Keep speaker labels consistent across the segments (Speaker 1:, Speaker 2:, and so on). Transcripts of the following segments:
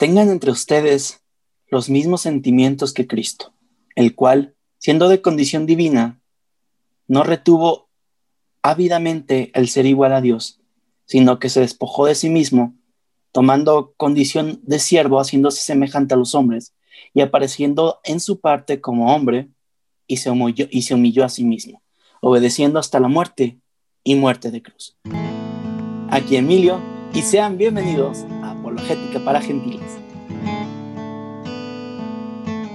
Speaker 1: tengan entre ustedes los mismos sentimientos que Cristo, el cual, siendo de condición divina, no retuvo ávidamente el ser igual a Dios, sino que se despojó de sí mismo, tomando condición de siervo, haciéndose semejante a los hombres, y apareciendo en su parte como hombre, y se humilló, y se humilló a sí mismo, obedeciendo hasta la muerte y muerte de cruz. Aquí Emilio, y sean bienvenidos Apologética para Gentiles.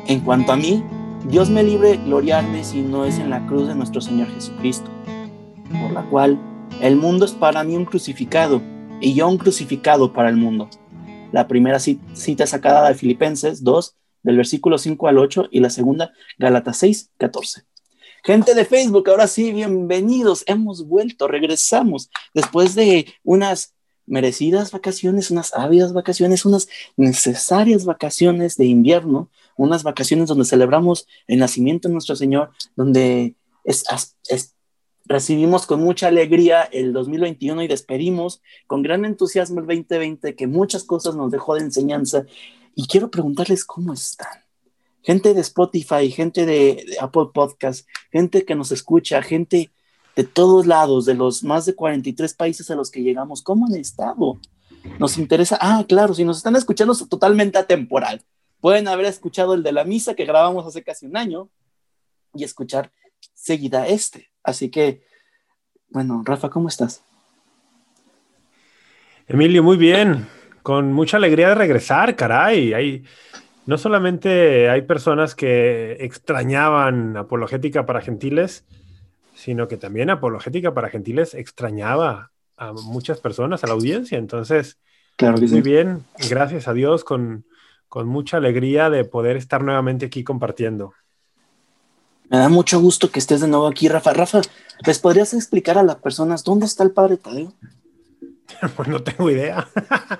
Speaker 1: En cuanto a mí, Dios me libre gloriarme si no es en la cruz de nuestro Señor Jesucristo, por la cual el mundo es para mí un crucificado y yo un crucificado para el mundo. La primera cita sacada de Filipenses 2, del versículo 5 al 8, y la segunda, Gálatas 6, 14. Gente de Facebook, ahora sí, bienvenidos. Hemos vuelto, regresamos después de unas merecidas vacaciones, unas ávidas vacaciones, unas necesarias vacaciones de invierno, unas vacaciones donde celebramos el nacimiento de nuestro Señor, donde recibimos con mucha alegría el 2021 y despedimos con gran entusiasmo el 2020, que muchas cosas nos dejó de enseñanza. Y quiero preguntarles cómo están gente de Spotify, gente de, Apple Podcast, gente que nos escucha, gente de todos lados, de los más de 43 países a los que llegamos, ¿cómo han estado? Nos interesa, ah, claro, si nos están escuchando es totalmente atemporal. Pueden haber escuchado el de la misa que grabamos hace casi un año y escuchar seguida este. Así que, bueno, Rafa, ¿cómo estás?
Speaker 2: Emilio, muy bien. Con mucha alegría de regresar, caray. Hay, no solamente hay personas que extrañaban apologética para gentiles, sino que también apologética para gentiles extrañaba a muchas personas, a la audiencia. Entonces, claro muy bien, gracias a Dios, con, con mucha alegría de poder estar nuevamente aquí compartiendo.
Speaker 1: Me da mucho gusto que estés de nuevo aquí, Rafa. Rafa, ¿les podrías explicar a las personas dónde está el padre Tadeo?
Speaker 2: pues no tengo idea.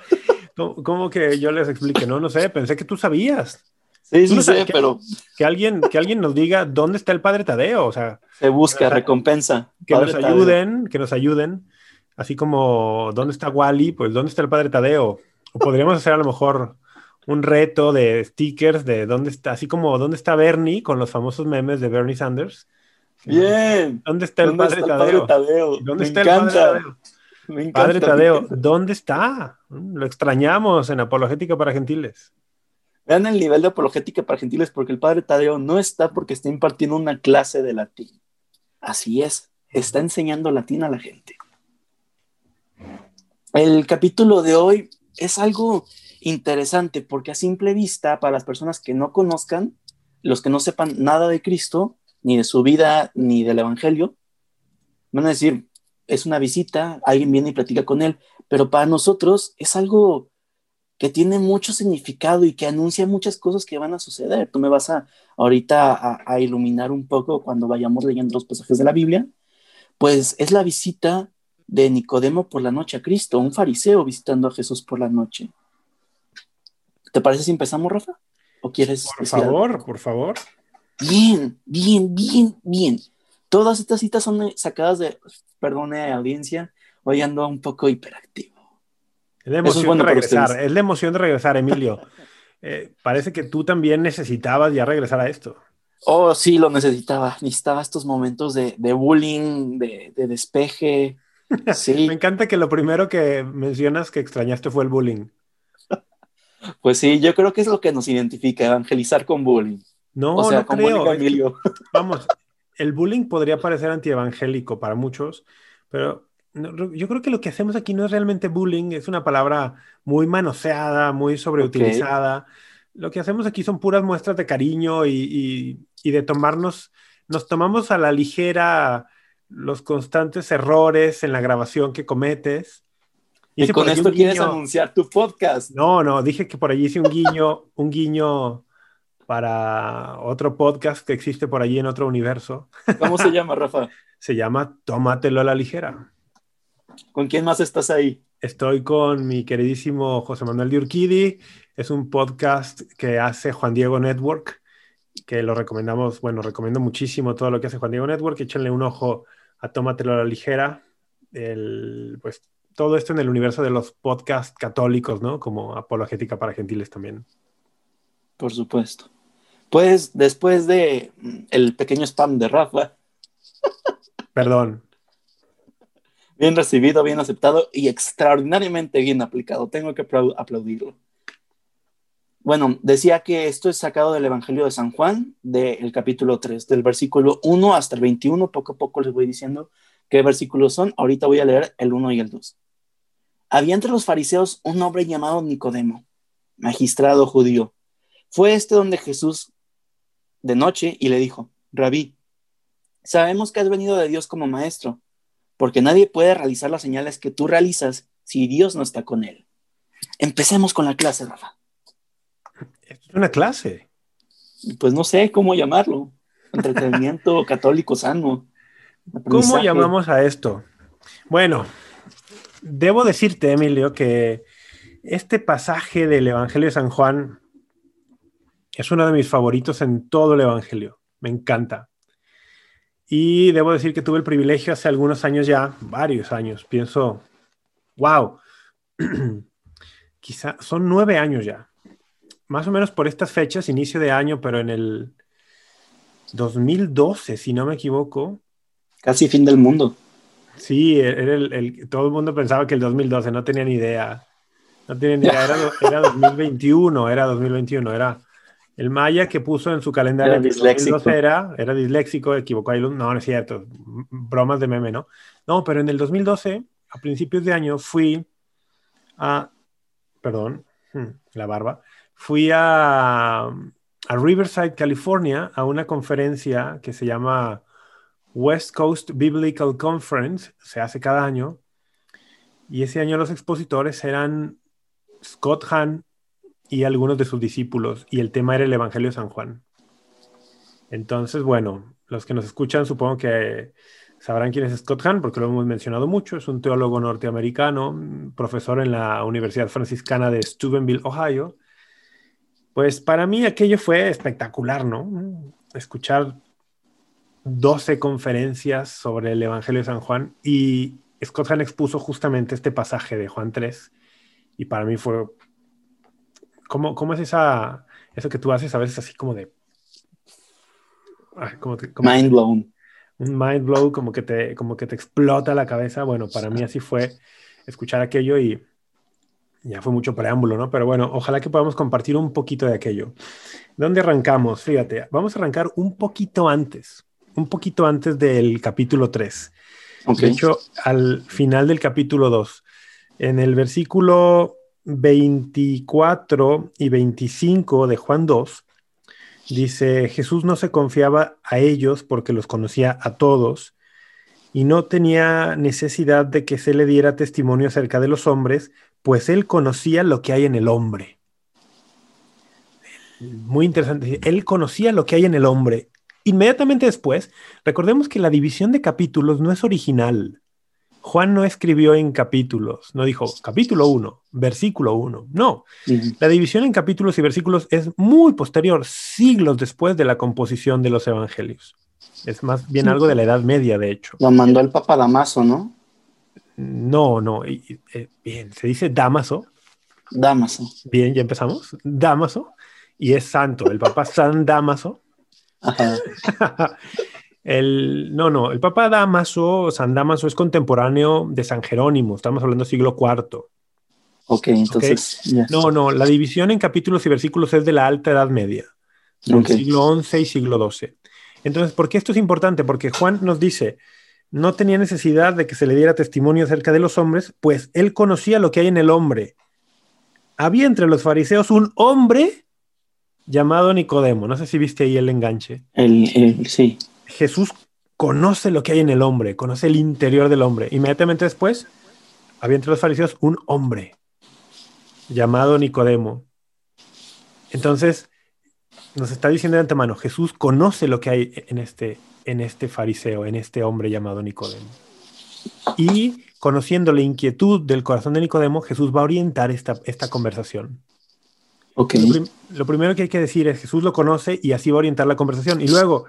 Speaker 2: ¿Cómo, que yo les explique? No, no sé, pensé que tú sabías.
Speaker 1: Sí, sí, sé, pero...
Speaker 2: Que alguien, que alguien nos diga dónde está el padre Tadeo, o sea...
Speaker 1: Se busca, recompensa.
Speaker 2: Que nos ayuden, que nos ayuden. Así como, ¿dónde está Wally? Pues, ¿dónde está el padre Tadeo? O podríamos hacer a lo mejor un reto de stickers de dónde está, así como, ¿dónde está Bernie? Con los famosos memes de Bernie Sanders.
Speaker 1: Bien.
Speaker 2: ¿Dónde está el, padre, Tadeo? ¿Dónde está el padre Tadeo? Padre Tadeo, ¿dónde está? Lo extrañamos en Apologética para Gentiles.
Speaker 1: Vean el nivel de Apologética para Gentiles porque el Padre Tadeo no está porque está impartiendo una clase de latín. Así es, está enseñando latín a la gente. El capítulo de hoy es algo interesante porque a simple vista, para las personas que no conozcan, los que no sepan nada de Cristo, ni de su vida, ni del Evangelio, van a decir, es una visita, alguien viene y platica con él, pero para nosotros es algo que tiene mucho significado y que anuncia muchas cosas que van a suceder. Tú me vas a ahorita a, iluminar un poco cuando vayamos leyendo los pasajes de la Biblia. Pues es la visita de Nicodemo por la noche a Cristo, un fariseo visitando a Jesús por la noche. ¿Te parece si empezamos, Rafa? ¿O quieres?
Speaker 2: Por favor, por favor.
Speaker 1: Bien, bien, bien, bien. Todas estas citas son sacadas de perdone audiencia, hoy ando un poco hiperactivo.
Speaker 2: Es la emoción de regresar, es la emoción de regresar, Emilio. Eh, parece que tú también necesitabas ya regresar a esto.
Speaker 1: Oh, sí, lo necesitaba. Necesitaba estos momentos de, bullying, de, despeje. Sí.
Speaker 2: Me encanta que lo primero que mencionas que extrañaste fue el bullying.
Speaker 1: Pues sí, yo creo que es lo que nos identifica, evangelizar con bullying.
Speaker 2: No, o sea, no creo. Emilio. vamos, el bullying podría parecer antievangélico para muchos, pero yo creo que lo que hacemos aquí no es realmente bullying, es una palabra muy manoseada, muy sobreutilizada. Lo que hacemos aquí son puras muestras de cariño y, de tomarnos, nos tomamos a la ligera los constantes errores en la grabación que cometes.
Speaker 1: Y con esto quieres anunciar tu podcast.
Speaker 2: No, no, dije que por allí hice un guiño, un guiño para otro podcast que existe por allí en otro universo.
Speaker 1: ¿Cómo se llama, Rafa?
Speaker 2: se llama Tómatelo a la ligera.
Speaker 1: ¿Con quién más estás ahí?
Speaker 2: Estoy con mi queridísimo José Manuel de Urquidi. Es un podcast que hace Juan Diego Network, que lo recomendamos, bueno, recomiendo muchísimo todo lo que hace Juan Diego Network. Échenle un ojo a Tómatelo a la ligera. El, pues todo esto en el universo de los podcasts católicos, ¿no? Como apologética para gentiles también.
Speaker 1: Por supuesto. Pues después de mm, el pequeño spam de Rafa.
Speaker 2: Perdón.
Speaker 1: Bien recibido, bien aceptado y extraordinariamente bien aplicado. Tengo que aplaudirlo. Bueno, decía que esto es sacado del Evangelio de San Juan, del capítulo 3, del versículo 1 hasta el 21. Poco a poco les voy diciendo qué versículos son. Ahorita voy a leer el 1 y el 2. Había entre los fariseos un hombre llamado Nicodemo, magistrado judío. Fue este donde Jesús de noche y le dijo, Rabí, sabemos que has venido de Dios como maestro, porque nadie puede realizar las señales que tú realizas si Dios no está con él. Empecemos con la clase, Rafa.
Speaker 2: Es una clase.
Speaker 1: Pues no sé cómo llamarlo. Entretenimiento católico sano.
Speaker 2: ¿Cómo llamamos a esto? Bueno, debo decirte, Emilio, que este pasaje del Evangelio de San Juan es uno de mis favoritos en todo el Evangelio. Me encanta. Y debo decir que tuve el privilegio hace algunos años ya, varios años, pienso, wow, quizá son nueve años ya, más o menos por estas fechas, inicio de año, pero en el 2012, si no me equivoco.
Speaker 1: Casi fin del mundo.
Speaker 2: Sí, era el, todo el mundo pensaba que el 2012, no tenía ni idea. No tenía ni idea, era, era 2021, era 2021, era el maya que puso en su calendario
Speaker 1: era disléxico.
Speaker 2: Era, era disléxico, equivocó ahí. No, no es cierto. Bromas de meme, ¿no? No, pero en el 2012, a principios de año, fui a. Perdón, hmm, la barba fui a, Riverside, California, a una conferencia que se llama West Coast Biblical Conference, se hace cada año, y ese año los expositores eran Scott Hahn y algunos de sus discípulos, y el tema era el Evangelio de San Juan. Entonces, bueno, los que nos escuchan supongo que sabrán quién es Scott Hahn, porque lo hemos mencionado mucho, es un teólogo norteamericano, profesor en la Universidad Franciscana de Steubenville, Ohio, pues para mí aquello fue espectacular, ¿no? Escuchar 12 conferencias sobre el Evangelio de San Juan y Scott Hahn expuso justamente este pasaje de Juan 3 y para mí fue... ¿Cómo, cómo es esa, eso que tú haces a veces así como de...
Speaker 1: mind blown.
Speaker 2: Un mind blow, como que, te, como que te explota la cabeza. Bueno, para mí así fue escuchar aquello y ya fue mucho preámbulo, ¿no? Pero bueno, ojalá que podamos compartir un poquito de aquello. ¿Dónde arrancamos? Fíjate, vamos a arrancar un poquito antes, un poquito antes del capítulo 3. De hecho, al final del capítulo 2, en el versículo 24 y 25 de Juan 2, dice, Jesús no se confiaba a ellos porque los conocía a todos y no tenía necesidad de que se le diera testimonio acerca de los hombres, pues él conocía lo que hay en el hombre. Muy interesante. Él conocía lo que hay en el hombre. Inmediatamente después, recordemos que la división de capítulos no es original. Juan no escribió en capítulos, no dijo capítulo 1, versículo 1. No, la división en capítulos y versículos es muy posterior, siglos después de la composición de los evangelios. Es más bien algo de la Edad Media, de hecho.
Speaker 1: Lo mandó el Papa Damaso, ¿no?
Speaker 2: No, no. Eh, bien, se dice Damaso.
Speaker 1: Damaso.
Speaker 2: Bien, ya empezamos. Damaso. Y es santo, el Papa San Damaso. el, no, no, el Papa Damaso, San Damaso es contemporáneo de San Jerónimo, estamos hablando del siglo IV.
Speaker 1: Ok, entonces.
Speaker 2: No, no, la división en capítulos y versículos es de la Alta Edad Media, del siglo XI y siglo XII. Entonces, ¿por qué esto es importante? Porque Juan nos dice, no tenía necesidad de que se le diera testimonio acerca de los hombres, pues él conocía lo que hay en el hombre. Había entre los fariseos un hombre llamado Nicodemo. No sé si viste ahí el enganche.
Speaker 1: El, sí.
Speaker 2: Jesús conoce lo que hay en el hombre, conoce el interior del hombre. Inmediatamente después, había entre los fariseos un hombre llamado Nicodemo. Entonces, nos está diciendo de antemano, Jesús conoce lo que hay en este, en este fariseo, en este hombre llamado Nicodemo. Y conociendo la inquietud del corazón de Nicodemo, Jesús va a orientar esta, esta conversación.
Speaker 1: Okay.
Speaker 2: Lo, primero que hay que decir es, Jesús lo conoce y así va a orientar la conversación. Y luego,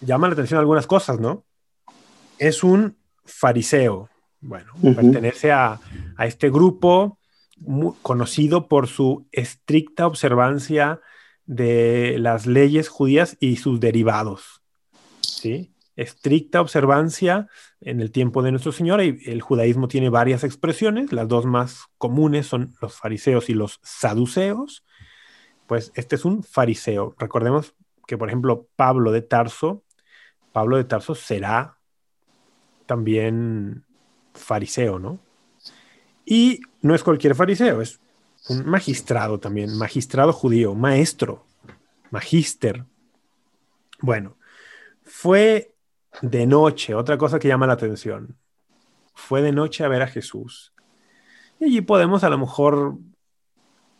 Speaker 2: llama la atención algunas cosas, ¿no? Es un fariseo, Bueno, pertenece a, este grupo conocido por su estricta observancia de las leyes judías y sus derivados. ¿sí? Estricta observancia en el tiempo de nuestro Señor. Y el judaísmo tiene varias expresiones. Las dos más comunes son los fariseos y los saduceos. Pues este es un fariseo. Recordemos que, por ejemplo, Pablo de Tarso, Pablo de Tarso será también fariseo, ¿no? Y no es cualquier fariseo, es un magistrado también, magistrado judío, maestro, magíster. Bueno, fue de noche, otra cosa que llama la atención. Fue de noche a ver a Jesús. Y allí podemos a lo mejor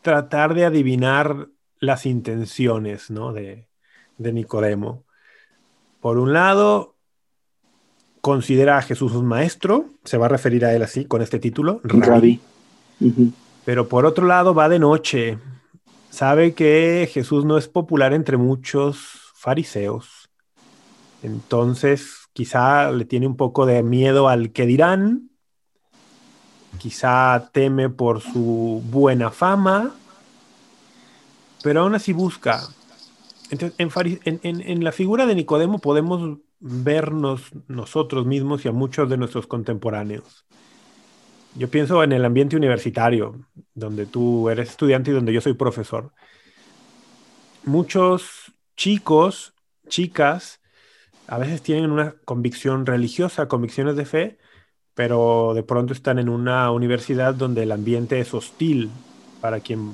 Speaker 2: tratar de adivinar las intenciones ¿no? de, de Nicodemo. Por un lado, considera a Jesús un maestro, se va a referir a él así, con este título, Rabí. Pero por otro lado, va de noche. Sabe que Jesús no es popular entre muchos fariseos. Entonces, quizá le tiene un poco de miedo al que dirán. Quizá teme por su buena fama. Pero aún así busca. Entonces, en la figura de Nicodemo podemos vernos nosotros mismos y a muchos de nuestros contemporáneos. Yo pienso en el ambiente universitario, donde tú eres estudiante y donde yo soy profesor. Muchos chicos, chicas, a veces tienen una convicción religiosa, convicciones de fe, pero de pronto están en una universidad donde el ambiente es hostil para quien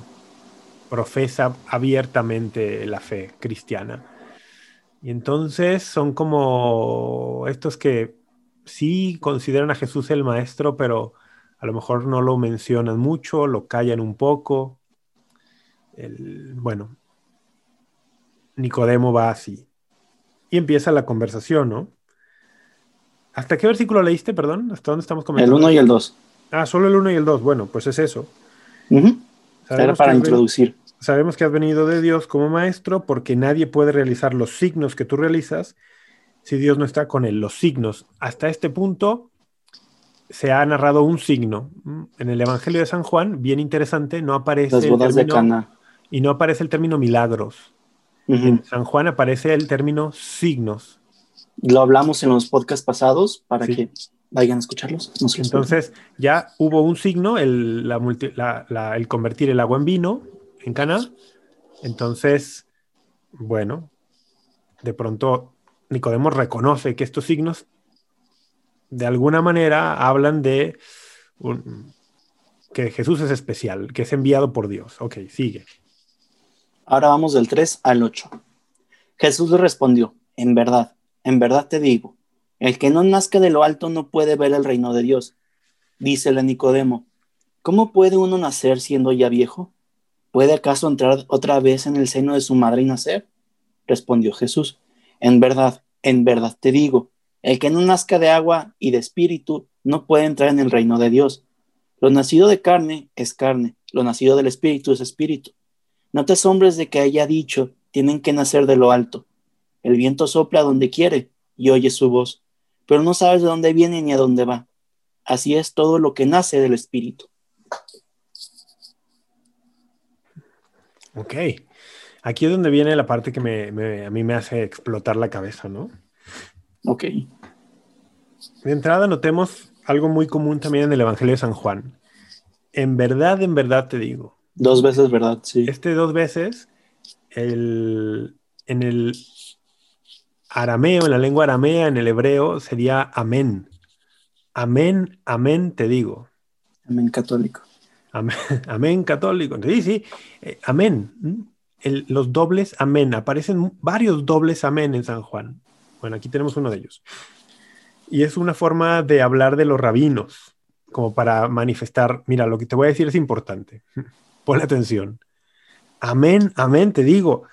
Speaker 2: profesa abiertamente la fe cristiana. Y entonces son como estos que sí consideran a Jesús el maestro, pero a lo mejor no lo mencionan mucho, lo callan un poco. bueno, Nicodemo va así. Y empieza la conversación, ¿no? ¿Hasta qué versículo leíste, perdón? ¿Hasta dónde estamos
Speaker 1: comentando? El 1 y el 2.
Speaker 2: Ah, solo el 1 y el 2. Bueno, pues es eso.
Speaker 1: Era para introducir.
Speaker 2: Sabemos que has venido de Dios como maestro porque nadie puede realizar los signos que tú realizas si Dios no está con él. Los signos. Hasta este punto se ha narrado un signo. En el Evangelio de San Juan, bien interesante, no aparece.
Speaker 1: Las bodas de Cana.
Speaker 2: Y no aparece el término milagros. En San Juan aparece el término signos.
Speaker 1: Lo hablamos en los podcasts pasados para que vayan a escucharlos.
Speaker 2: Entonces, ya hubo un signo, el, el convertir el agua en vino, en Cana. Entonces, bueno, de pronto Nicodemo reconoce que estos signos de alguna manera hablan de que Jesús es especial, que es enviado por Dios. Ok, sigue.
Speaker 1: Ahora vamos del 3 al 8. Jesús le respondió, en verdad, en verdad te digo, el que no nazca de lo alto no puede ver el reino de Dios. Dícele Nicodemo, ¿cómo puede uno nacer siendo ya viejo? ¿Puede acaso entrar otra vez en el seno de su madre y nacer? Respondió Jesús, en verdad, en verdad te digo, el que no nazca de agua y de espíritu no puede entrar en el reino de Dios. Lo nacido de carne es carne, lo nacido del espíritu es espíritu. No te asombres de que haya dicho, tienen que nacer de lo alto. El viento sopla donde quiere y oye su voz, pero no sabes de dónde viene ni a dónde va. Así es todo lo que nace del espíritu.
Speaker 2: Ok. Aquí es donde viene la parte que a mí me hace explotar la cabeza, ¿no?
Speaker 1: Ok.
Speaker 2: De entrada notemos algo muy común también en el Evangelio de San Juan. En verdad, en verdad te digo.
Speaker 1: Dos veces, ¿verdad? Sí.
Speaker 2: Este dos veces, en el arameo, en la lengua aramea, en el hebreo, sería amén. Amén, amén te digo.
Speaker 1: Amén católico.
Speaker 2: Amén, católico. Sí, sí, eh, amén. los dobles amén. Aparecen varios dobles amén en San Juan. Bueno, aquí tenemos uno de ellos. Y es una forma de hablar de los rabinos, como para manifestar, mira, lo que te voy a decir es importante. Pon atención. Amén, amén, te digo.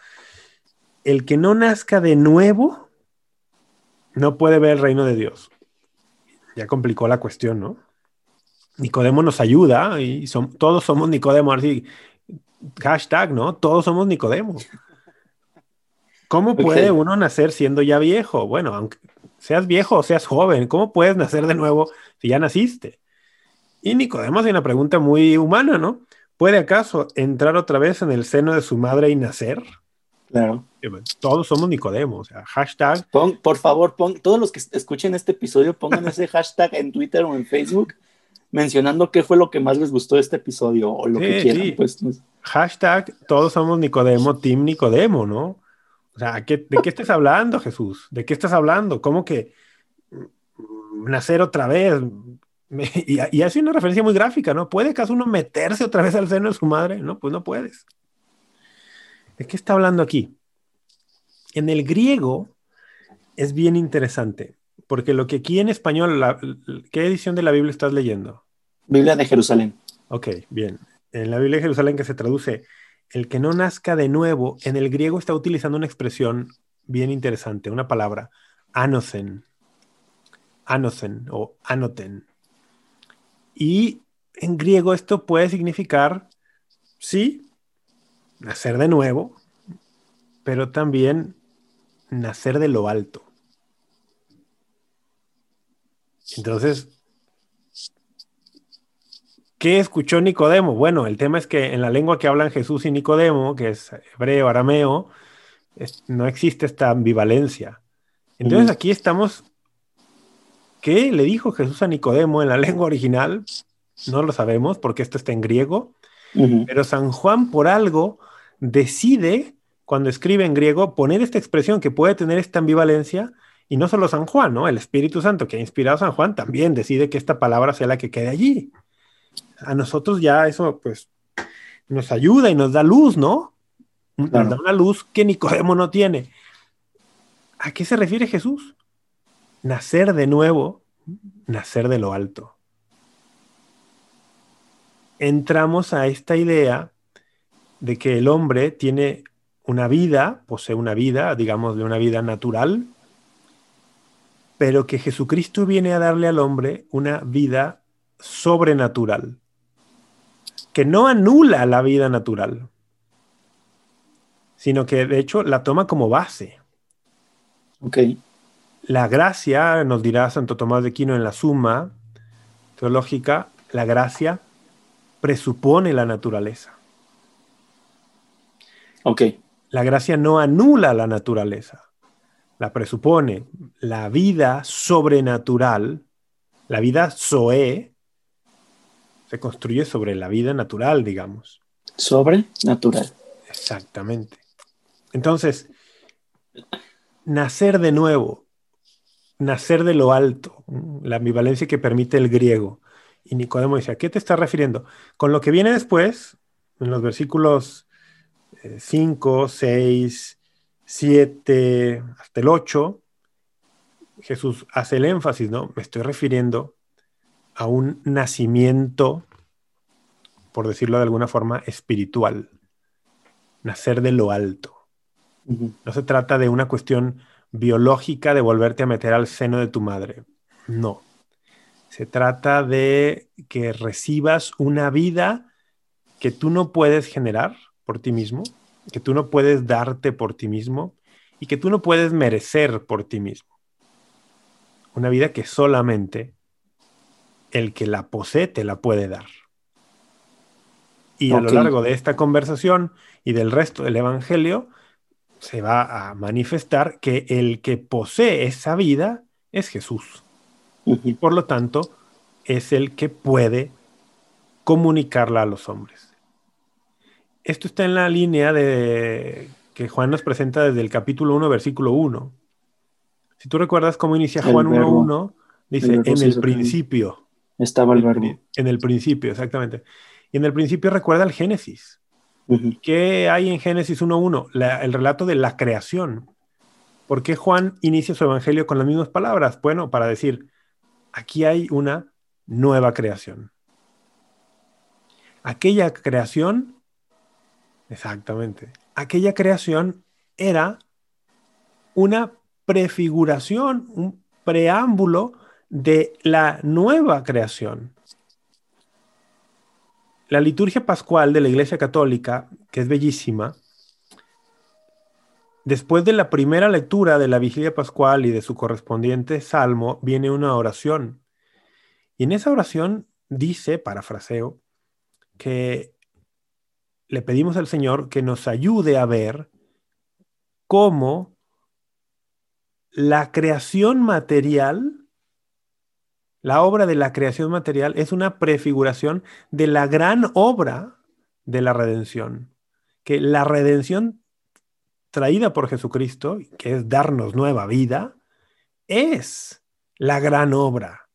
Speaker 2: El que no nazca de nuevo no puede ver el reino de Dios. Ya complicó la cuestión, ¿no? Nicodemo nos ayuda y son, todos somos Nicodemo, así, hashtag, ¿no? Todos somos Nicodemo. ¿Cómo puede uno nacer siendo ya viejo? Bueno, aunque seas viejo o seas joven, ¿cómo puedes nacer de nuevo si ya naciste? Y Nicodemo hace una pregunta muy humana, ¿no? ¿Puede acaso entrar otra vez en el seno de su madre y nacer?
Speaker 1: Claro.
Speaker 2: Todos somos Nicodemo, o sea, hashtag.
Speaker 1: por favor, pon, todos los que escuchen este episodio pongan ese hashtag en Twitter o en Facebook mencionando qué fue lo que más les gustó de este episodio o lo que quieran. Pues,
Speaker 2: hashtag todos somos Nicodemo, Team Nicodemo, ¿no? O sea, ¿de qué estás hablando, Jesús? ¿De qué estás hablando? ¿Cómo que nacer otra vez? Y, y, hace una referencia muy gráfica, ¿no? ¿Puede acaso uno meterse otra vez al seno de su madre? No, pues no puedes. ¿De qué está hablando aquí? En el griego es bien interesante, porque lo que aquí en español, ¿qué edición de la Biblia estás leyendo?
Speaker 1: Biblia de Jerusalén.
Speaker 2: Ok, bien. En la Biblia de Jerusalén que se traduce el que no nazca de nuevo, en el griego está utilizando una expresión bien interesante, una palabra, anocen, anocen o anoten. Y en griego esto puede significar, sí, nacer de nuevo, pero también nacer de lo alto. Entonces, ¿Qué escuchó Nicodemo? Bueno, el tema es que en la lengua que hablan Jesús y Nicodemo, que es hebreo, arameo, no existe esta ambivalencia. Entonces aquí estamos, ¿qué le dijo Jesús a Nicodemo en la lengua original? No lo sabemos porque esto está en griego, pero San Juan por algo decide, cuando escribe en griego, poner esta expresión que puede tener esta ambivalencia, y no solo San Juan, ¿no? El Espíritu Santo que ha inspirado a San Juan también decide que esta palabra sea la que quede allí a nosotros ya eso pues nos ayuda y nos da luz, ¿no? Nos da una luz que Nicodemo no tiene. ¿A qué se refiere Jesús? Nacer de nuevo, nacer de lo alto. Entramos a esta idea de que el hombre tiene una vida, posee una vida, digamos, de una vida natural, pero que Jesucristo viene a darle al hombre una vida sobrenatural que no anula la vida natural, sino que de hecho la toma como base.
Speaker 1: Ok.
Speaker 2: La gracia, nos dirá Santo Tomás de Aquino en la Suma Teológica, la gracia presupone la naturaleza.
Speaker 1: Ok.
Speaker 2: La gracia no anula la naturaleza, la presupone. La vida sobrenatural, la vida zoe, se construye sobre la vida natural, digamos.
Speaker 1: Sobrenatural.
Speaker 2: Exactamente. Entonces, nacer de nuevo, nacer de lo alto, la ambivalencia que permite el griego. Y Nicodemo dice, ¿a qué te estás refiriendo? Con lo que viene después, en los versículos 5, 6, 7, hasta el 8, Jesús hace el énfasis, ¿no? Me estoy refiriendo a un nacimiento, por decirlo de alguna forma, espiritual, nacer de lo alto. No se trata de una cuestión biológica de volverte a meter al seno de tu madre. No. Se trata de que recibas una vida que tú no puedes generar por ti mismo, que tú no puedes darte por ti mismo y que tú no puedes merecer por ti mismo. Una vida que solamente el que la posee te la puede dar. Y a lo largo de esta conversación y del resto del Evangelio, se va a manifestar que el que posee esa vida es Jesús. Y por lo tanto, es el que puede comunicarla a los hombres. Esto está en la línea de que Juan nos presenta desde el capítulo 1, versículo 1. Si tú recuerdas cómo inicia Juan 1.1, dice, en el principio.
Speaker 1: Estaba el verbo.
Speaker 2: En el principio, exactamente. Y en el principio recuerda el Génesis. ¿Qué hay en Génesis 1.1? El relato de la creación. ¿Por qué Juan inicia su evangelio con las mismas palabras? Bueno, para decir, aquí hay una nueva creación. Aquella creación, exactamente, aquella creación era una prefiguración, un preámbulo de la nueva creación. La liturgia pascual de la Iglesia Católica, que es bellísima, Después de la primera lectura de la vigilia pascual y de su correspondiente salmo, viene una oración. Y en esa oración dice, parafraseo, que le pedimos al Señor que nos ayude a ver cómo la creación material, la obra de la creación material es una prefiguración de la gran obra de la redención. Que la redención traída por Jesucristo, que es darnos nueva vida, es la gran obra.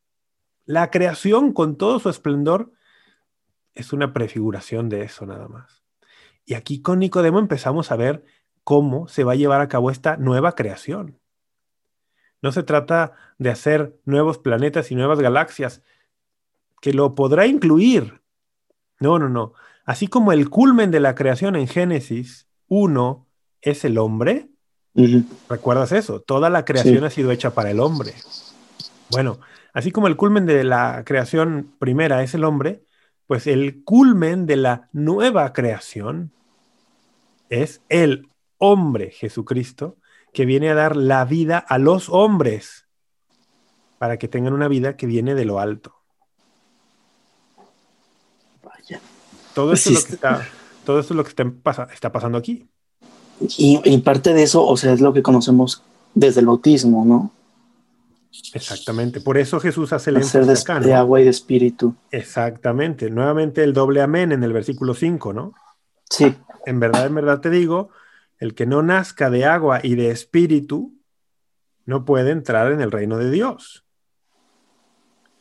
Speaker 2: La creación con todo su esplendor es una prefiguración de eso nada más. Y aquí con Nicodemo empezamos a ver cómo se va a llevar a cabo esta nueva creación. No se trata de hacer nuevos planetas y nuevas galaxias, que lo podrá incluir. No, no, no. Así como el culmen de la creación en Génesis 1 es el hombre. ¿Recuerdas eso? Toda la creación ha sido hecha para el hombre. Bueno, así como el culmen de la creación primera es el hombre, pues el culmen de la nueva creación es el hombre Jesucristo que viene a dar la vida a los hombres para que tengan una vida que viene de lo alto. Vaya. Todo esto, es, lo que está, todo esto es lo que está, está pasando aquí.
Speaker 1: Y, parte de eso, o sea, es lo que conocemos desde el bautismo, ¿no?
Speaker 2: Exactamente. Por eso Jesús hace el
Speaker 1: énfasis de, de agua y de espíritu.
Speaker 2: Exactamente. Nuevamente el doble amén en el versículo 5, ¿no?
Speaker 1: Sí.
Speaker 2: En verdad, en verdad te digo, el que no nazca de agua y de espíritu no puede entrar en el reino de Dios.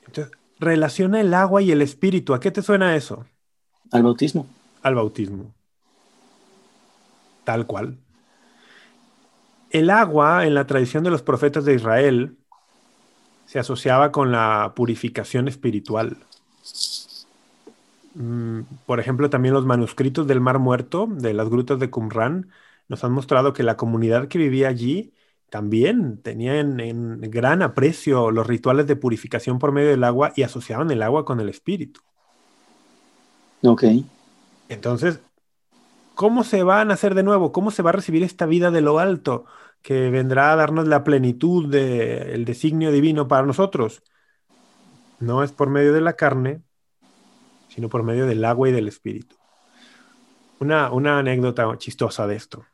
Speaker 2: Entonces, relaciona el agua y el espíritu. ¿A qué te suena eso?
Speaker 1: Al bautismo.
Speaker 2: Al bautismo tal cual. El agua, en la tradición de los profetas de Israel, se asociaba con la purificación espiritual. Mm, por ejemplo, también los manuscritos del Mar Muerto, de las grutas de Qumran, nos han mostrado que la comunidad que vivía allí también tenía en, gran aprecio los rituales de purificación por medio del agua y asociaban el agua con el espíritu.
Speaker 1: Ok.
Speaker 2: Entonces, ¿Cómo se va a nacer de nuevo? ¿Cómo se va a recibir esta vida de lo alto que vendrá a darnos la plenitud del designio divino para nosotros? No es por medio de la carne, sino por medio del agua y del espíritu. Una, una anécdota chistosa de esto.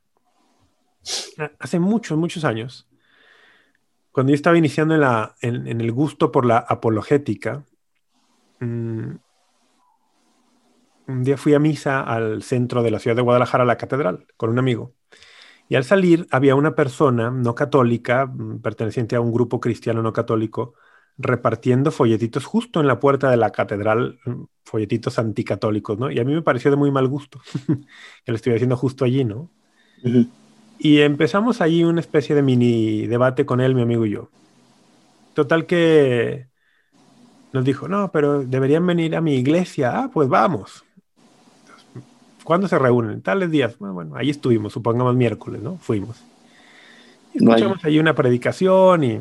Speaker 2: Hace muchos, muchos años, cuando yo estaba iniciando en, la, en, el gusto por la apologética, mm, un día fui a misa al centro de la ciudad de Guadalajara, a la catedral, con un amigo. Y al salir había una persona no católica, mm, perteneciente a un grupo cristiano no católico, repartiendo folletitos justo en la puerta de la catedral, mm, folletitos anticatólicos, ¿no? Y a mí me pareció de muy mal gusto que lo estuviera haciendo justo allí, ¿no? Y empezamos allí una especie de mini debate con él, mi amigo y yo. Total que nos dijo, no, pero deberían venir a mi iglesia. Ah, pues vamos. ¿Cuándo se reúnen? Tales días. Ah, bueno, ahí estuvimos, supongamos miércoles, ¿no? Fuimos. escuchamos ahí una predicación y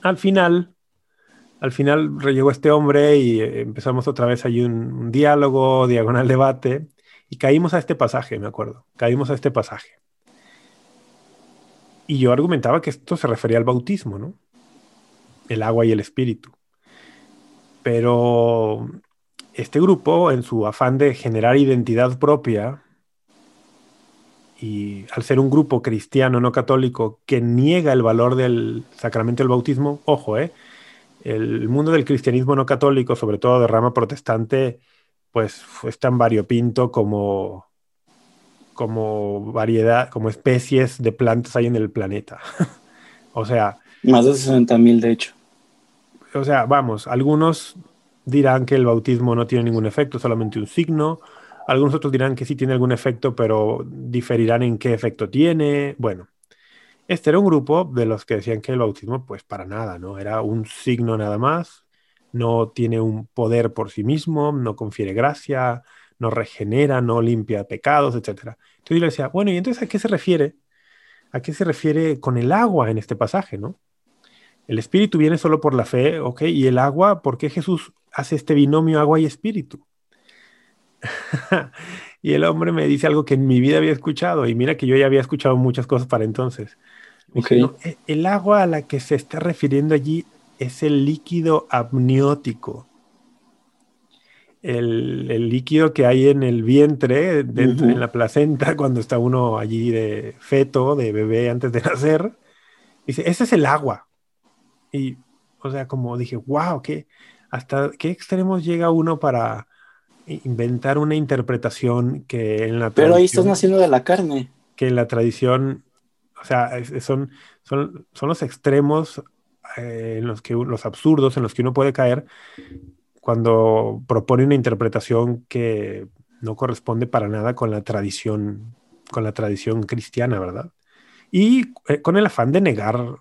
Speaker 2: al final, al final llegó este hombre y eh, empezamos otra vez ahí un, diálogo, diagonal debate y caímos a este pasaje, me acuerdo. Caímos a este pasaje. Y yo argumentaba que esto se refería al bautismo, ¿no? El agua y el espíritu. Pero este grupo, en su afán de generar identidad propia, y al ser un grupo cristiano no católico que niega el valor del sacramento del bautismo, ojo, ¿eh? el mundo del cristianismo no católico, sobre todo de rama protestante, pues es tan variopinto como, como variedad, como especies de plantas hay en el planeta. o sea...
Speaker 1: Más de 60 mil, de hecho.
Speaker 2: O sea, vamos, algunos dirán que el bautismo no tiene ningún efecto, solamente un signo. Algunos otros dirán que sí tiene algún efecto, pero diferirán en qué efecto tiene. Bueno, este era un grupo de los que decían que el bautismo, pues para nada, ¿no? Era un signo nada más, no tiene un poder por sí mismo, no confiere gracia, no regenera, no limpia pecados, etc. Entonces yo le decía, bueno, ¿y entonces a qué se refiere? ¿A qué se refiere con el agua en este pasaje, no? El espíritu viene solo por la fe, ¿ok? Y el agua, ¿por qué Jesús hace este binomio agua y espíritu? Y el hombre me dice algo que en mi vida había escuchado, y mira que yo ya había escuchado muchas cosas para entonces. E, el agua a la que se está refiriendo allí es el líquido amniótico. El, líquido que hay en el vientre, dentro, en la placenta, cuando está uno allí de feto, de bebé antes de nacer. Dice, ese es el agua. Y, o sea, como dije, wow, ¿qué, ¿hasta qué extremos llega uno para inventar una interpretación que en la
Speaker 1: Pero ahí estás naciendo de la carne.
Speaker 2: Que en la tradición, o sea, son, son, son los extremos eh, en los que los absurdos en los que uno puede caer cuando propone una interpretación que no corresponde para nada con la tradición, con la tradición cristiana, ¿verdad? Y eh, con el afán de negar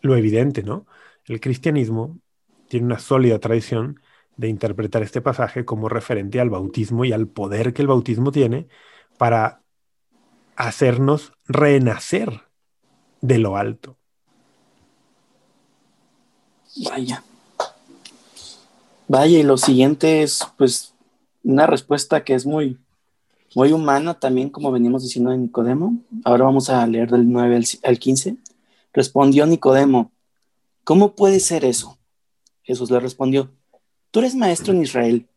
Speaker 2: lo evidente, ¿no? El cristianismo tiene una sólida tradición de interpretar este pasaje como referente al bautismo y al poder que el bautismo tiene para hacernos renacer de lo alto.
Speaker 1: Vaya. Vaya, y lo siguiente es pues una respuesta que es muy, muy humana también, como venimos diciendo en Nicodemo. Ahora vamos a leer del 9 al 15. Respondió Nicodemo, ¿cómo puede ser eso? Jesús le respondió, ¿tú eres maestro en Israel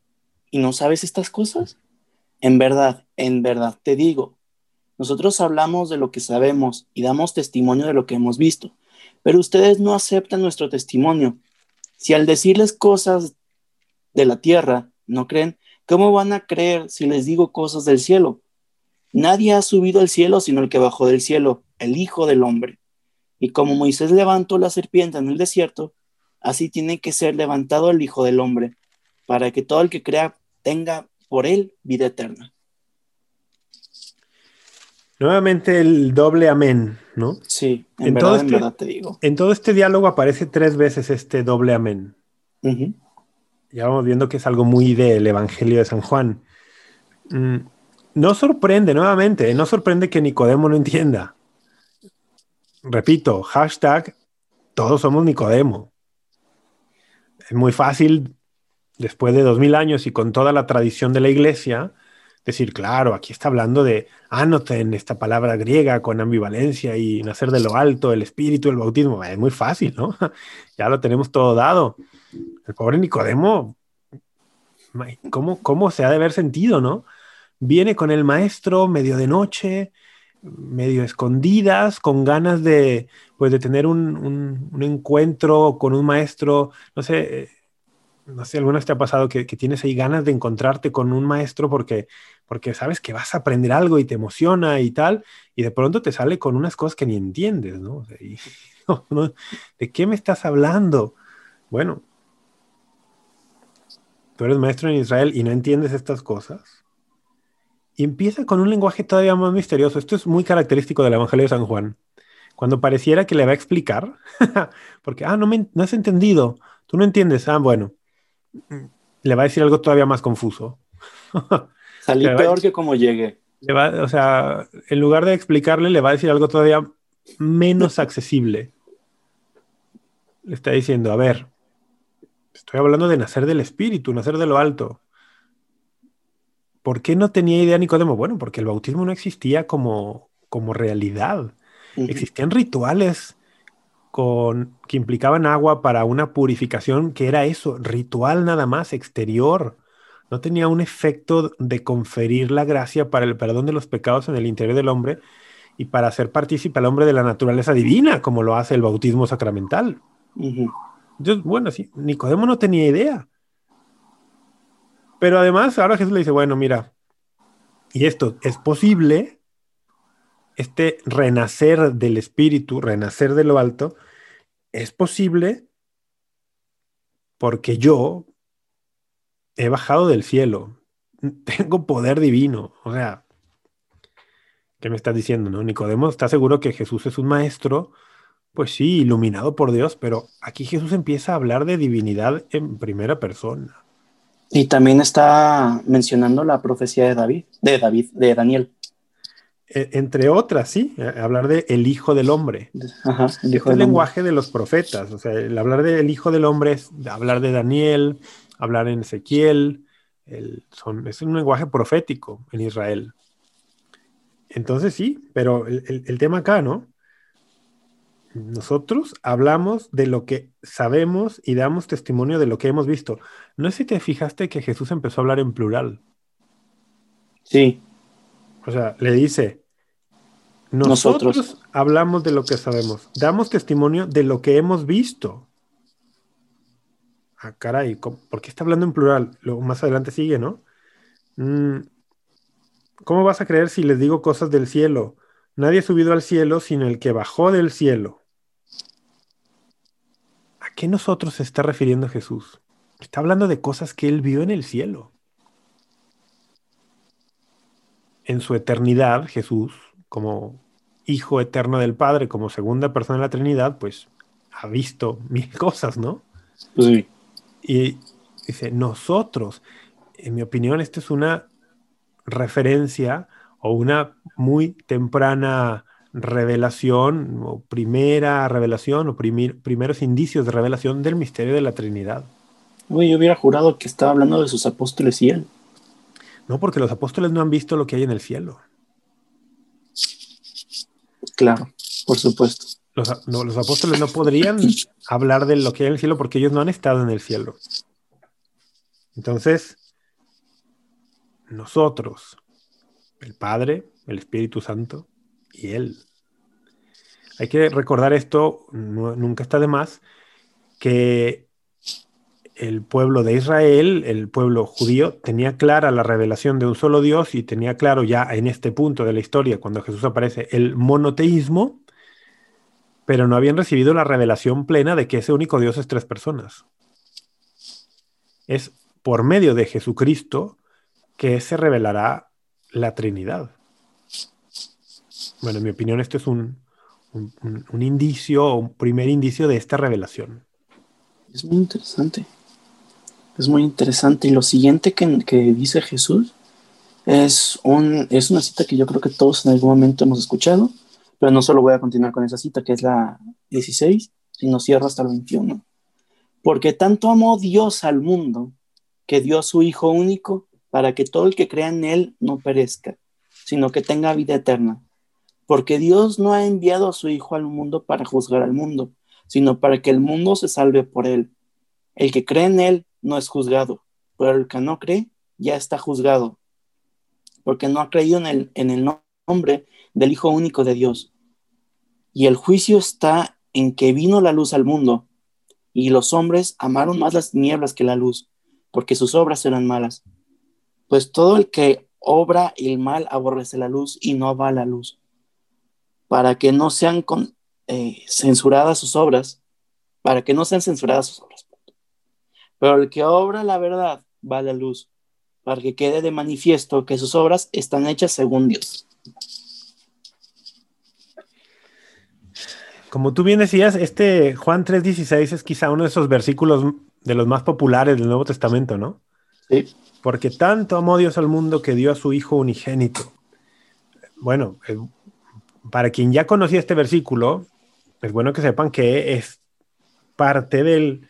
Speaker 1: y no sabes estas cosas? En verdad, en verdad te digo, nosotros hablamos de lo que sabemos y damos testimonio de lo que hemos visto, pero ustedes no aceptan nuestro testimonio. Si al decirles cosas de la tierra no creen, ¿cómo van a creer si les digo cosas del cielo? Nadie ha subido al cielo sino el que bajó del cielo, el Hijo del Hombre. Y como Moisés levantó la serpiente en el desierto, así tiene que ser levantado el Hijo del Hombre, para que todo el que crea tenga por él vida eterna.
Speaker 2: Nuevamente el doble amén, ¿no?
Speaker 1: Sí, en, verdad, todo este, te digo.
Speaker 2: En todo este diálogo aparece tres veces este doble amén. Ya vamos viendo que es algo muy del Evangelio de San Juan. Mm, no sorprende, nuevamente, no sorprende que Nicodemo no entienda. Repito, hashtag, todos somos Nicodemo es muy fácil, después de dos mil años y con toda la tradición de la iglesia, decir, claro, aquí está hablando de anoten, esta palabra griega con ambivalencia y nacer de lo alto, el espíritu, el bautismo. Es muy fácil, ¿no? ya lo tenemos todo dado. El pobre Nicodemo, ¿cómo, cómo se ha de haber sentido, no? Viene con el maestro medio de noche, medio escondidas, con ganas de, pues, de tener un, encuentro con un maestro, no sé, eh, no sé, alguna vez te ha pasado que, tienes ahí ganas de encontrarte con un maestro porque, porque sabes que vas a aprender algo y te emociona y tal, y de pronto te sale con unas cosas que ni entiendes, ¿no? ¿De qué me estás hablando? Bueno, tú eres maestro en Israel y no entiendes estas cosas. Y empieza con un lenguaje todavía más misterioso. Esto es muy característico del Evangelio de San Juan. Cuando pareciera que le va a explicar, porque, ah, no, me, no has entendido, tú no entiendes, ah, bueno, le va a decir algo todavía más confuso.
Speaker 1: Salí peor que como llegué.
Speaker 2: Le va, o sea, en lugar de explicarle, le va a decir algo todavía menos accesible. Le está diciendo, a ver, estoy hablando de nacer del espíritu, nacer de lo alto. ¿Por qué no tenía idea Nicodemo? Bueno, porque el bautismo no existía como, como realidad. Existían rituales con, que implicaban agua para una purificación que era eso, ritual nada más, exterior. No tenía un efecto de conferir la gracia para el perdón de los pecados en el interior del hombre y para hacer partícipe al hombre de la naturaleza divina, como lo hace el bautismo sacramental. Entonces, bueno, sí, Nicodemo no tenía idea. Pero además, ahora Jesús le dice, bueno, mira, y esto es posible, este renacer del espíritu, renacer de lo alto, es posible porque yo he bajado del cielo, tengo poder divino, o sea, ¿qué me estás diciendo, no? Nicodemo está seguro que Jesús es un maestro, pues sí, iluminado por Dios, pero aquí Jesús empieza a hablar de divinidad en primera persona.
Speaker 1: Y también está mencionando la profecía de David, de David, de Daniel.
Speaker 2: E, entre otras, sí, eh, hablar de el Hijo del Hombre. Ajá, el hijo del lenguaje de los profetas. O sea, el hablar del Hijo del Hombre es hablar de Daniel, hablar en Ezequiel, son, es un lenguaje profético en Israel. Entonces sí, pero el, tema acá, ¿no? Nosotros hablamos de lo que sabemos y damos testimonio de lo que hemos visto. No sé si te fijaste que Jesús empezó a hablar en plural.
Speaker 1: Sí.
Speaker 2: O sea, le dice, nosotros, hablamos de lo que sabemos, damos testimonio de lo que hemos visto. Ah, caray, ¿por qué está hablando en plural? Luego más adelante sigue, ¿no? Mm, ¿Cómo vas a creer si les digo cosas del cielo? Nadie ha subido al cielo sino el que bajó del cielo. ¿A qué nosotros se está refiriendo Jesús? Está hablando de cosas que él vio en el cielo. En su eternidad, Jesús, como Hijo eterno del Padre, como segunda persona de la Trinidad, pues ha visto mil cosas, ¿no?
Speaker 1: Sí.
Speaker 2: Y dice, nosotros, en mi opinión, esta es una referencia o una muy temprana revelación o primera revelación o primeros indicios de revelación del misterio de la Trinidad.
Speaker 1: Uy, yo hubiera jurado que estaba hablando de sus apóstoles y él.
Speaker 2: No, porque los apóstoles no han visto lo que hay en el cielo.
Speaker 1: Claro, por supuesto.
Speaker 2: Los, los apóstoles no podrían hablar de lo que hay en el cielo porque ellos no han estado en el cielo. Entonces, nosotros, el Padre, el Espíritu Santo y Él. Hay que recordar esto, nunca está de más, que el pueblo de Israel, el pueblo judío, tenía clara la revelación de un solo Dios y tenía claro ya en este punto de la historia, cuando Jesús aparece, el monoteísmo, pero no habían recibido la revelación plena de que ese único Dios es tres personas. Es por medio de Jesucristo que se revelará la Trinidad. Bueno, en mi opinión, esto es un, un, indicio, un primer indicio de esta revelación.
Speaker 1: Es muy interesante. Es muy interesante. Y lo siguiente que, dice Jesús es, un, es una cita que yo creo que todos en algún momento hemos escuchado, pero no solo voy a continuar con esa cita, que es la 16, sino cierro hasta el 21. Porque tanto amó Dios al mundo que dio a su Hijo único para que todo el que crea en Él no perezca, sino que tenga vida eterna. Porque Dios no ha enviado a su Hijo al mundo para juzgar al mundo, sino para que el mundo se salve por Él. El que cree en Él no es juzgado, pero el que no cree ya está juzgado, porque no ha creído en el, nombre del Hijo único de Dios. Y el juicio está en que vino la luz al mundo, y los hombres amaron más las tinieblas que la luz, porque sus obras eran malas pues todo el que obra el mal aborrece la luz y no va a la luz, para que no sean eh, censuradas sus obras, para que no sean censuradas sus obras. Pero el que obra la verdad va a la luz, para que quede de manifiesto que sus obras están hechas según Dios.
Speaker 2: Como tú bien decías, este Juan 3:16 es quizá uno de esos versículos de los más populares del Nuevo Testamento, ¿no?
Speaker 1: Sí
Speaker 2: porque tanto amó Dios al mundo que dio a su Hijo unigénito. Bueno, eh, para quien ya conocía este versículo, es bueno que sepan que es parte del,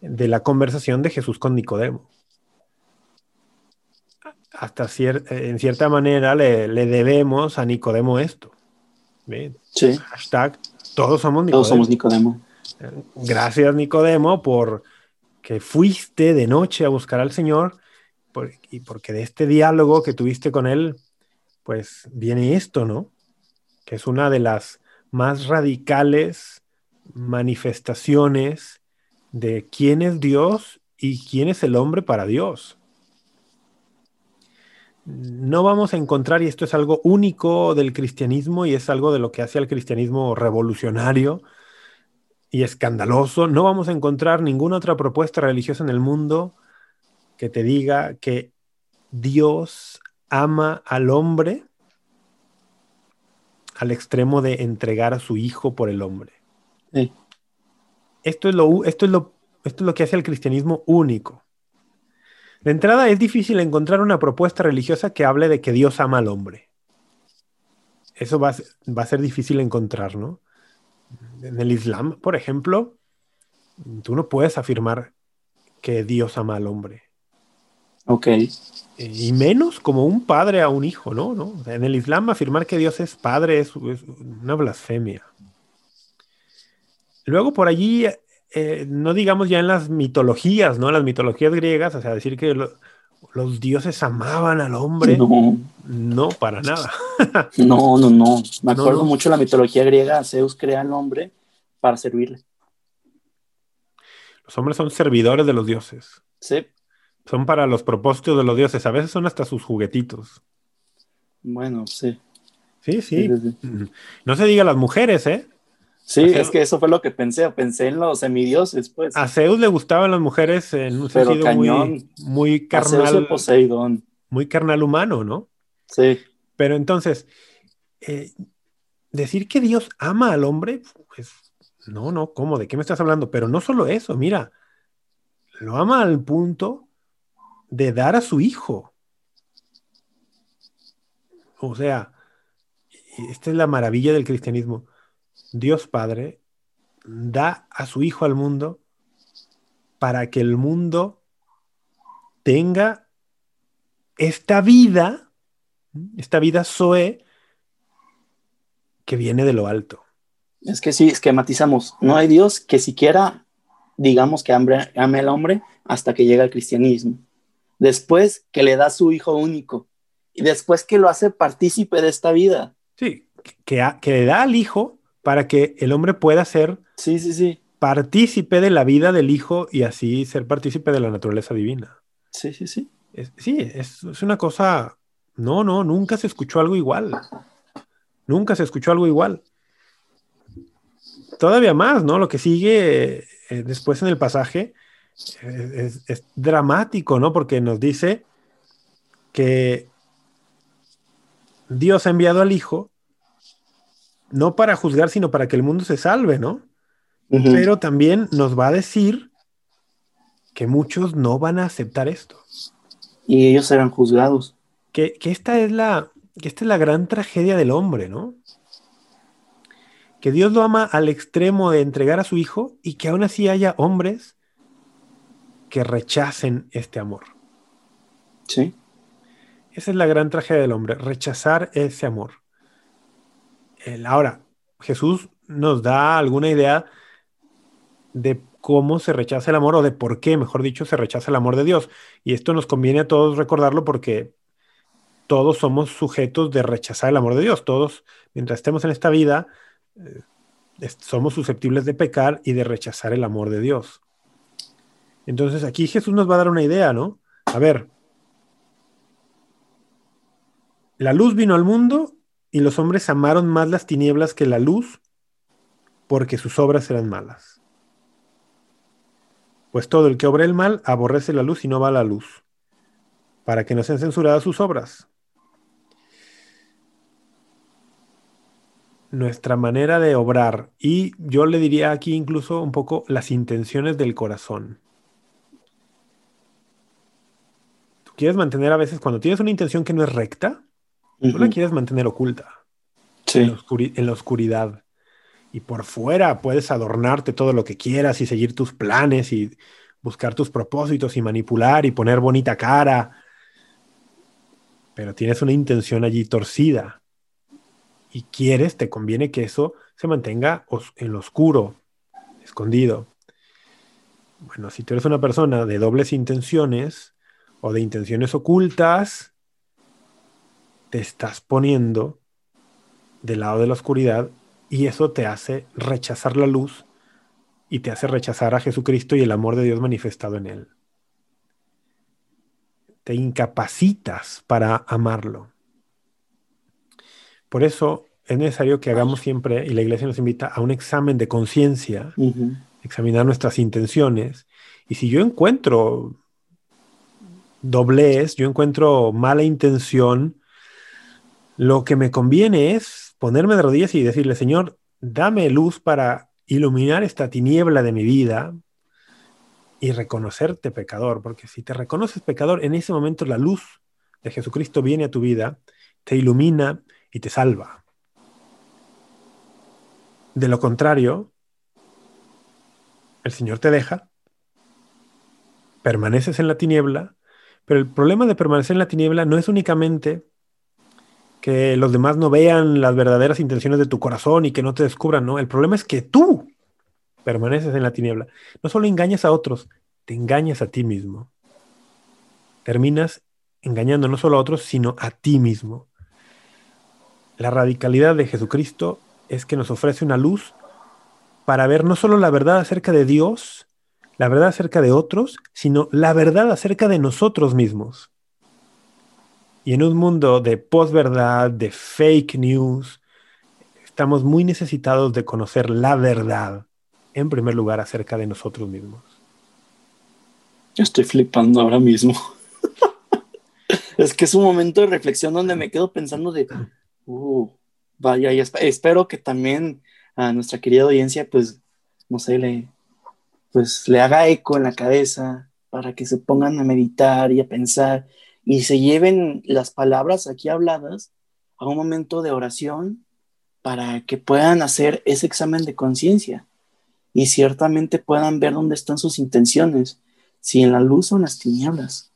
Speaker 2: de la conversación de Jesús con Nicodemo. Hasta en cierta manera le, debemos a Nicodemo esto.
Speaker 1: Sí.
Speaker 2: Hashtag, todos somos
Speaker 1: Nicodemo. Todos somos Nicodemo.
Speaker 2: Gracias, Nicodemo, por que fuiste de noche a buscar al Señor y porque de este diálogo que tuviste con él, pues viene esto, ¿no? Que es una de las más radicales manifestaciones de quién es Dios y quién es el hombre para Dios. No vamos a encontrar, y esto es algo único del cristianismo y es algo de lo que hace al cristianismo revolucionario y escandaloso, no vamos a encontrar ninguna otra propuesta religiosa en el mundo que te diga que Dios ama al hombre al extremo de entregar a su hijo por el hombre. Esto, es lo, esto, es lo, esto es lo que hace al cristianismo único. De entrada, es difícil encontrar una propuesta religiosa que hable de que Dios ama al hombre. Eso va a, va a ser difícil encontrar, ¿no? En el Islam, por ejemplo, tú no puedes afirmar que Dios ama al hombre
Speaker 1: Ok.
Speaker 2: Y menos como un padre a un hijo, ¿no? ¿No? en el Islam afirmar que Dios es padre es, una blasfemia. Luego por allí, eh, no digamos ya en las mitologías, ¿no? Las mitologías griegas, o sea, decir que los dioses amaban al hombre. No. No, para nada.
Speaker 1: no, no, no. Me acuerdo mucho de la mitología griega, Zeus crea al hombre para servirle.
Speaker 2: Los hombres son servidores de los dioses.
Speaker 1: Sí.
Speaker 2: Son para los propósitos de los dioses. A veces son hasta sus juguetitos.
Speaker 1: Bueno, sí.
Speaker 2: Sí, sí. No se diga las mujeres, ¿eh?
Speaker 1: Sí, es que eso fue lo que pensé. Pensé en los semidioses, pues.
Speaker 2: A Zeus le gustaban las mujeres en un sentido muy, muy carnal.
Speaker 1: Poseidón.
Speaker 2: Muy carnal humano, ¿no?
Speaker 1: Sí.
Speaker 2: Pero entonces, eh, decir que Dios ama al hombre, pues no, no, ¿cómo? ¿De qué me estás hablando? Pero no solo eso, mira, lo ama al punto de dar a su hijo. O sea, esta es la maravilla del cristianismo. Dios Padre da a su hijo al mundo para que el mundo tenga esta vida, esta vida Zoe, que viene de lo alto.
Speaker 1: Es que sí, esquematizamos. No hay Dios que siquiera digamos que ame al hombre hasta que llega el cristianismo. Después que le da su hijo único. Y después que lo hace partícipe de esta vida.
Speaker 2: Sí, que, que le da al hijo para que el hombre pueda ser
Speaker 1: sí, sí, sí.
Speaker 2: partícipe de la vida del hijo y así ser partícipe de la naturaleza divina.
Speaker 1: Sí, sí, sí.
Speaker 2: sí, es, es una cosa... No, no, nunca se escuchó algo igual. Nunca se escuchó algo igual todavía más, ¿no? Lo que sigue eh, después en el pasaje es, dramático, ¿no? Porque nos dice que Dios ha enviado al Hijo no para juzgar, sino para que el mundo se salve, ¿no? Pero también nos va a decir que muchos no van a aceptar esto.
Speaker 1: Y ellos serán juzgados.
Speaker 2: Que, que esta es la, que esta es la gran tragedia del hombre, ¿no? que Dios lo ama al extremo de entregar a su Hijo y que aún así haya hombres que rechacen este amor.
Speaker 1: Sí.
Speaker 2: Esa es la gran tragedia del hombre, rechazar ese amor. ahora, Jesús nos da alguna idea de cómo se rechaza el amor o de por qué, mejor dicho, se rechaza el amor de Dios. Y esto nos conviene a todos recordarlo porque todos somos sujetos de rechazar el amor de Dios. Todos, mientras estemos en esta vida, eh, somos susceptibles de pecar y de rechazar el amor de Dios. Entonces aquí Jesús nos va a dar una idea, ¿no? A ver, la luz vino al mundo y los hombres amaron más las tinieblas que la luz porque sus obras eran malas. Pues todo el que obra el mal aborrece la luz y no va a la luz, para que no sean censuradas sus obras. nuestra manera de obrar y yo le diría aquí incluso un poco las intenciones del corazón. Tú quieres mantener a veces, cuando tienes una intención que no es recta, tú la quieres mantener oculta. En, la oscuridad. Y por fuera puedes adornarte todo lo que quieras y seguir tus planes y buscar tus propósitos y manipular y poner bonita cara. Pero tienes una intención allí torcida y quieres, te conviene que eso se mantenga en lo oscuro, escondido. Bueno, si tú eres una persona de dobles intenciones o de intenciones ocultas, te estás poniendo del lado de la oscuridad y eso te hace rechazar la luz y te hace rechazar a Jesucristo y el amor de Dios manifestado en él. Te incapacitas para amarlo. Por eso es necesario que hagamos siempre, y la iglesia nos invita a un examen de conciencia, examinar nuestras intenciones. Y si yo encuentro doblez, yo encuentro mala intención, lo que me conviene es ponerme de rodillas y decirle, Señor, dame luz para iluminar esta tiniebla de mi vida y reconocerte pecador, porque si te reconoces pecador, en ese momento la luz de Jesucristo viene a tu vida, te ilumina y te salva. De lo contrario, el Señor te deja, permaneces en la tiniebla, Pero el problema de permanecer en la tiniebla no es únicamente que los demás no vean las verdaderas intenciones de tu corazón y que no te descubran, ¿no? El problema es que tú permaneces en la tiniebla. No solo engañas a otros, te engañas a ti mismo. Terminas engañando no solo a otros, sino a ti mismo. La radicalidad de Jesucristo es que nos ofrece una luz para ver no solo la verdad acerca de Dios, la verdad acerca de otros, sino la verdad acerca de nosotros mismos. Y en un mundo de posverdad, de fake news, estamos muy necesitados de conocer la verdad, en primer lugar, acerca de nosotros mismos.
Speaker 1: Estoy flipando ahora mismo. es que es un momento de reflexión donde me quedo pensando de, uh, vaya, y espero que también a nuestra querida audiencia, pues, no sé, le, pues, le haga eco en la cabeza para que se pongan a meditar y a pensar y se lleven las palabras aquí habladas a un momento de oración para que puedan hacer ese examen de conciencia y ciertamente puedan ver dónde están sus intenciones, si en la luz o en las tinieblas.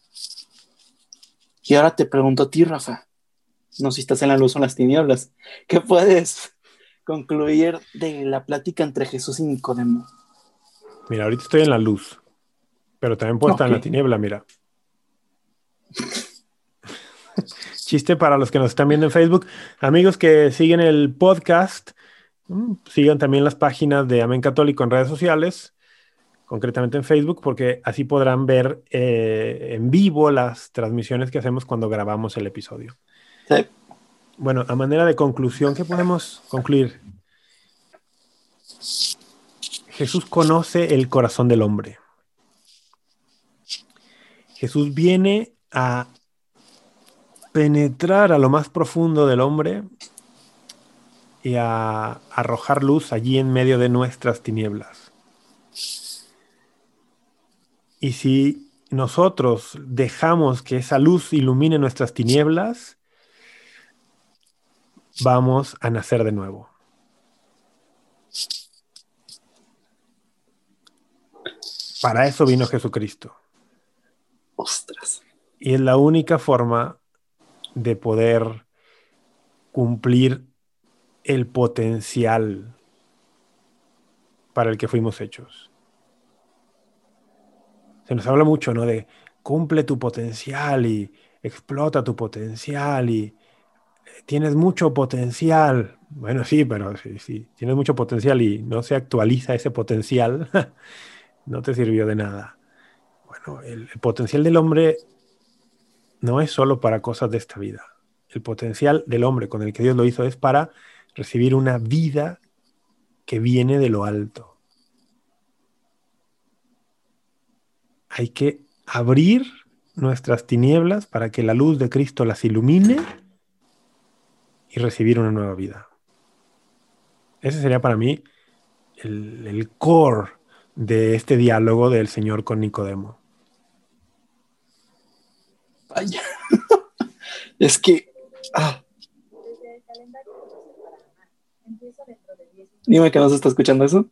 Speaker 1: Y ahora te pregunto a ti, Rafa, no si estás en la luz o en las tinieblas, ¿qué puedes concluir de la plática entre Jesús y Nicodemo?
Speaker 2: Mira, ahorita estoy en la luz, pero también puedo estar en la tiniebla, mira. Chiste para los que nos están viendo en Facebook. Amigos que siguen el podcast, mm, sigan también las páginas de Amén Católico en redes sociales, concretamente en Facebook, porque así podrán ver eh, en vivo las transmisiones que hacemos cuando grabamos el episodio. Bueno, a manera de conclusión, ¿qué podemos concluir? Jesús conoce el corazón del hombre. Jesús viene a penetrar a lo más profundo del hombre y a arrojar luz allí en medio de nuestras tinieblas. Y si nosotros dejamos que esa luz ilumine nuestras tinieblas, vamos a nacer de nuevo. Para eso vino Jesucristo.
Speaker 1: Ostras.
Speaker 2: Y es la única forma de poder cumplir el potencial para el que fuimos hechos. Se nos habla mucho, ¿no? De cumple tu potencial y explota tu potencial y eh, tienes mucho potencial. Bueno, sí, pero si tienes mucho potencial y no se actualiza ese potencial, no te sirvió de nada. Bueno, el potencial del hombre no es solo para cosas de esta vida. El potencial del hombre con el que Dios lo hizo es para recibir una vida que viene de lo alto. Hay que abrir nuestras tinieblas para que la luz de Cristo las ilumine y recibir una nueva vida. Ese sería para mí el, el core de este diálogo del Señor con Nicodemo.
Speaker 1: Vaya. es que. Ah. Dime que no se está escuchando eso.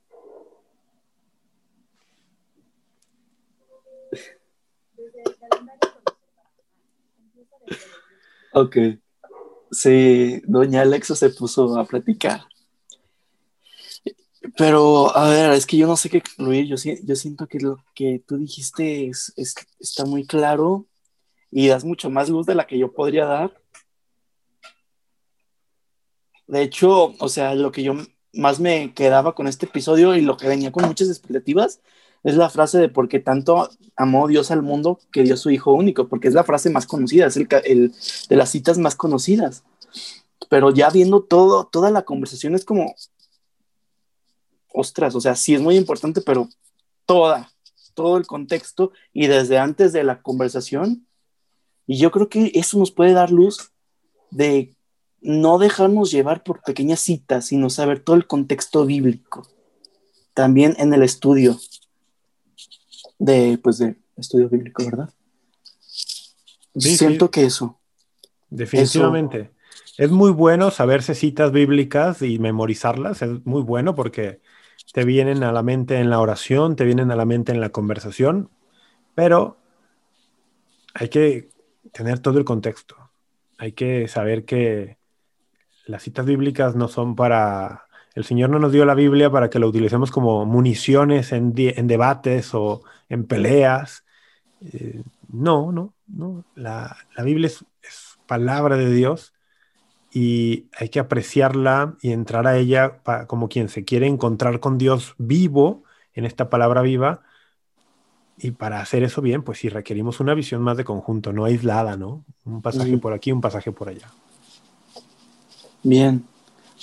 Speaker 1: Ok. Sí, doña Alexa se puso a platicar. Pero, a ver, es que yo no sé qué concluir. Yo, yo siento que lo que tú dijiste está muy claro y das mucho más luz de la que yo podría dar. De hecho, o sea, lo que yo más me quedaba con este episodio y lo que venía con muchas expectativas es la frase de porque tanto amó Dios al mundo que dio su hijo único, porque es la frase más conocida, es el de las citas más conocidas. Pero ya viendo todo, toda la conversación es como, ostras, o sea, sí es muy importante, pero toda, todo el contexto y desde antes de la conversación y yo creo que eso nos puede dar luz de no dejarnos llevar por pequeñas citas, sino saber todo el contexto bíblico. También en el estudio de, pues, de estudio bíblico, ¿verdad? Siento que eso.
Speaker 2: Definitivamente. Es muy bueno saberse citas bíblicas y memorizarlas. Es muy bueno porque te vienen a la mente en la oración, te vienen a la mente en la conversación, pero hay que tener todo el contexto. Hay que saber que las citas bíblicas no son para... El Señor no nos dio la Biblia para que lo utilicemos como municiones en, debates o en peleas. Eh, no, no, no. La, Biblia es, palabra de Dios y hay que apreciarla y entrar a ella como quien se quiere encontrar con Dios vivo en esta palabra viva. Y para hacer eso bien, pues sí requerimos una visión más de conjunto, no aislada, ¿no? Un pasaje por aquí, un pasaje por allá.
Speaker 1: Bien,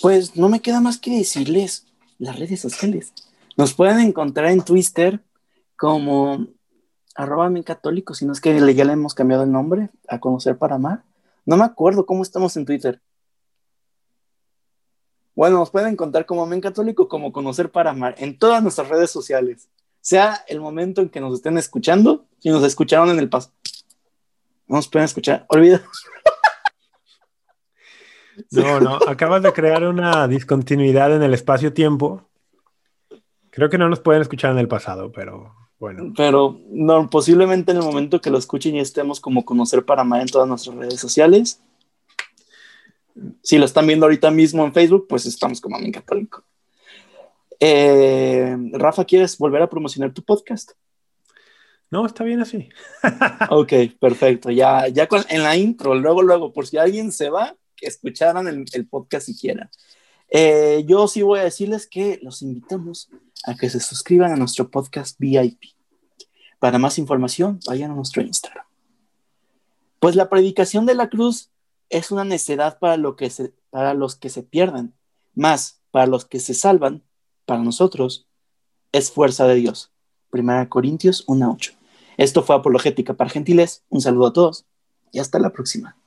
Speaker 1: pues no me queda más que decirles las redes sociales. Nos pueden encontrar en Twitter como arroba mi católico, si no es que ya le hemos cambiado el nombre a conocer para amar. No me acuerdo cómo estamos en Twitter. Bueno, nos pueden encontrar como Men Católico, como Conocer para Amar, en todas nuestras redes sociales. Sea el momento en que nos estén escuchando, si nos escucharon en el paso. No nos pueden escuchar, olvida.
Speaker 2: No, no, acabas de crear una discontinuidad en el espacio-tiempo. Creo que no nos pueden escuchar en el pasado, pero bueno.
Speaker 1: Pero no, posiblemente en el momento que lo escuchen y estemos como Conocer para Amar en todas nuestras redes sociales. Si lo están viendo ahorita mismo en Facebook, pues estamos como Amén Católico. Eh, Rafa, ¿quieres volver a promocionar tu podcast?
Speaker 2: No, está bien así.
Speaker 1: ok, perfecto. Ya, ya en la intro, luego, luego, por si alguien se va, que escucharan el, podcast siquiera. Eh, yo sí voy a decirles que los invitamos a que se suscriban a nuestro podcast VIP. Para más información, vayan a nuestro Instagram. Pues la predicación de la cruz es una necedad para, lo que para los que se pierdan, más para los que se salvan, para nosotros, es fuerza de Dios. Primera Corintios 1.8. Esto fue Apologética para Gentiles. Un saludo a todos y hasta la próxima.